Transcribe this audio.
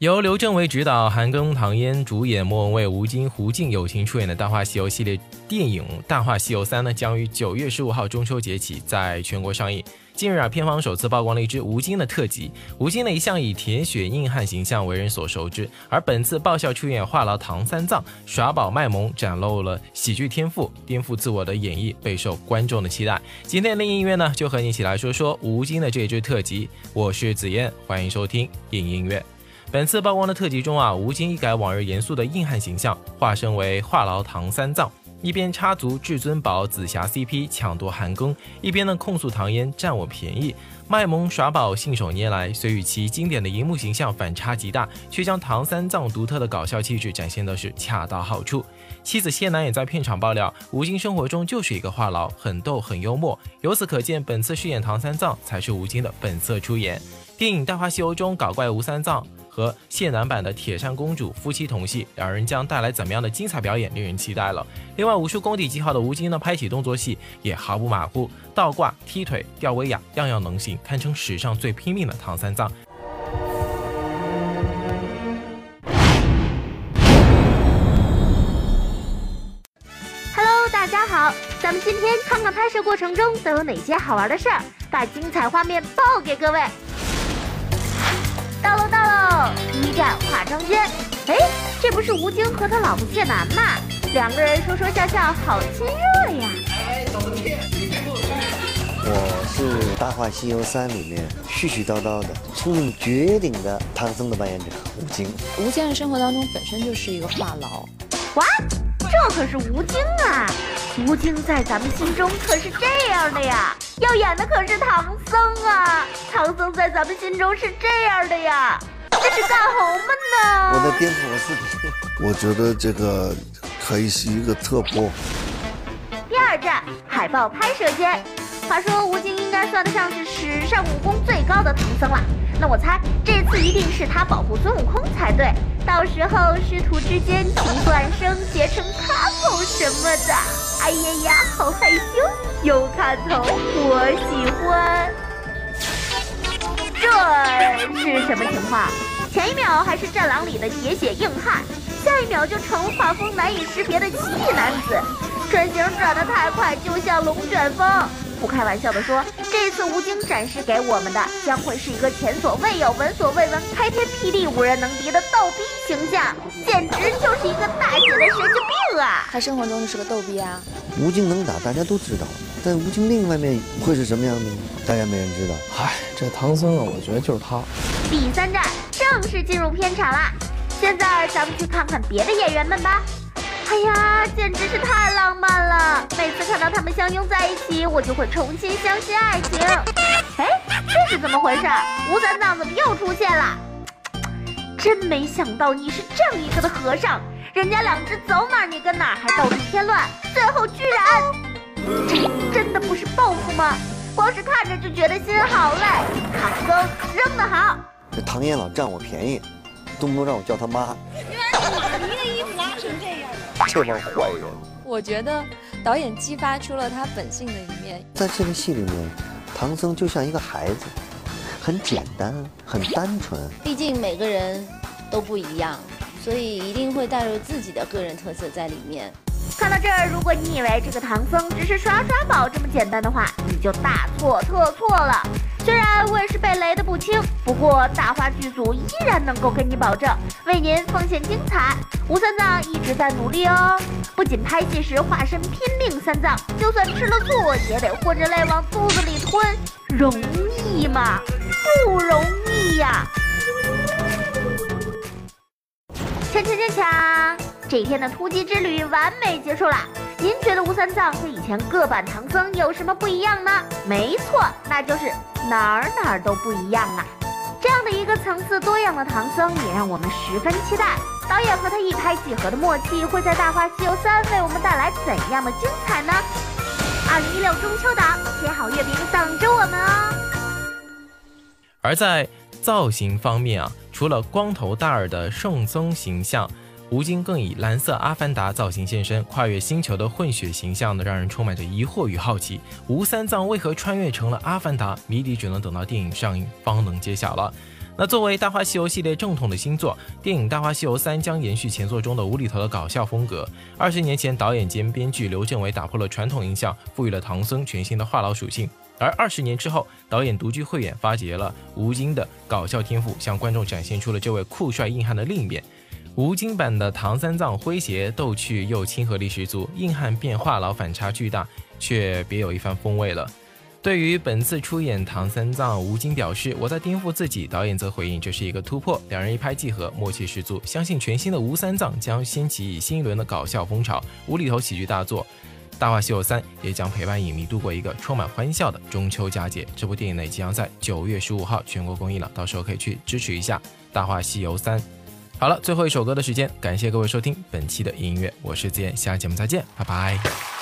由刘镇伟执导、韩庚、唐嫣主演、莫文蔚、吴京、胡静友情出演的《大话西游》系列电影《大话西游三》呢，将于九月十五号中秋节起在全国上映。近日啊，片方首次曝光了一支吴京的特辑。吴京呢一向以铁血硬汉形象为人所熟知，而本次爆笑出演话痨唐三藏，耍宝卖萌，展露了喜剧天赋，颠覆自我的演绎，备受观众的期待。今天的音乐呢，就和你一起来说说吴京的这支特辑。我是紫嫣，欢迎收听影音乐。本次曝光的特辑中啊，吴京一改往日严肃的硬汉形象，化身为话痨唐三藏，一边插足至尊宝紫霞 CP 抢夺韩庚，一边呢控诉唐嫣占我便宜，卖萌耍宝信手拈来，虽与其经典的荧幕形象反差极大，却将唐三藏独特的搞笑气质展现的是恰到好处。妻子谢楠也在片场爆料，吴京生活中就是一个话痨，很逗很幽默。由此可见，本次饰演唐三藏才是吴京的本色出演。电影《大话西游》中搞怪吴三藏。和谢楠版的铁扇公主夫妻同戏，两人将带来怎么样的精彩表演，令人期待了。另外，武术功底极好的吴京呢，拍起动作戏也毫不马虎，倒挂、踢腿、吊威亚，样样能行，堪称史上最拼命的唐三藏。Hello，大家好，咱们今天看看拍摄过程中都有哪些好玩的事儿，把精彩画面报给各位。到喽到喽！第一站化妆间。哎，这不是吴京和他老婆谢楠吗？两个人说说笑笑，好亲热呀！我是《大话西游三》里面絮絮叨叨的、聪明绝顶的唐僧的扮演者吴京。吴先生生活当中本身就是一个话痨。哇，这可是吴京啊！吴京在咱们心中可是这样的呀。要演的可是唐僧啊！唐僧在咱们心中是这样的呀，这是干什么呢。我的颠覆我自己。我觉得这个可以是一个特播。第二站海报拍摄间，话说吴京应该算得上是史上武功最高的唐僧了。那我猜这次一定是他保护孙悟空才对。到时候师徒之间情断生，结成 couple 什么的，哎呀呀，好害羞，有看头，我喜欢。这是什么情况？前一秒还是战狼里的铁血硬汉，下一秒就成了画风难以识别的奇异男子，身形转得太快，就像龙卷风。不开玩笑的说，这次吴京展示给我们的将会是一个前所未有、闻所未闻、开天辟地、无人能敌的逗逼形象，简直就是一个大写的神经他生活中就是个逗逼啊。吴京能打，大家都知道，但吴京另一方面会是什么样的呢？大家没人知道。唉，这唐僧啊，我觉得就是他。第三站正式进入片场啦，现在咱们去看看别的演员们吧。哎呀，简直是太浪漫了！每次看到他们相拥在一起，我就会重新相信爱情。哎，这是怎么回事？吴三藏怎么又出现了？真没想到你是这样一个的和尚，人家两只走哪你跟哪，还到处添乱，最后居然……这真的不是报复吗？光是看着就觉得心好累。唐僧扔得好，这唐嫣老占我便宜，动不动让我叫他妈。这帮坏人！我觉得导演激发出了他本性的一面。在这个戏里面，唐僧就像一个孩子，很简单，很单纯。毕竟每个人都不一样，所以一定会带入自己的个人特色在里面。看到这儿，如果你以为这个唐僧只是耍耍宝这么简单的话，你就大错特错了。虽然我也是被雷的不轻，不过大话剧组依然能够跟你保证，为您奉献精彩。吴三藏一直在努力哦，不仅拍戏时化身拼命三藏，就算吃了醋也得混着泪往肚子里吞，容易吗？不容易呀！锵锵锵锵！这一天的突击之旅完美结束了。您觉得吴三藏和以前各版唐僧有什么不一样呢？没错，那就是哪儿哪儿都不一样啊！这样的一个层次多样的唐僧，也让我们十分期待。导演和他一拍即合的默契，会在《大话西游三》为我们带来怎样的精彩呢？二零一六中秋档，切好月饼！而在造型方面啊，除了光头大耳的圣僧形象。吴京更以蓝色阿凡达造型现身，跨越星球的混血形象呢，让人充满着疑惑与好奇。吴三藏为何穿越成了阿凡达？谜底只能等到电影上映方能揭晓了。那作为《大话西游》系列正统的新作，电影《大话西游三》将延续前作中的无厘头的搞笑风格。二十年前，导演兼编剧刘镇伟打破了传统印象，赋予了唐僧全新的话痨属性。而二十年之后，导演独具慧眼，发掘了吴京的搞笑天赋，向观众展现出了这位酷帅硬汉的另一面。吴京版的唐三藏诙谐逗趣又亲和力十足，硬汉变话痨反差巨大，却别有一番风味了。对于本次出演唐三藏，吴京表示：“我在颠覆自己。”导演则回应：“这是一个突破。”两人一拍即合，默契十足。相信全新的吴三藏将掀起新一轮的搞笑风潮，无厘头喜剧大作《大话西游三》也将陪伴影迷度过一个充满欢笑的中秋佳节。这部电影呢，即将在九月十五号全国公映了，到时候可以去支持一下《大话西游三》。好了，最后一首歌的时间，感谢各位收听本期的音乐，我是子言，下期节目再见，拜拜。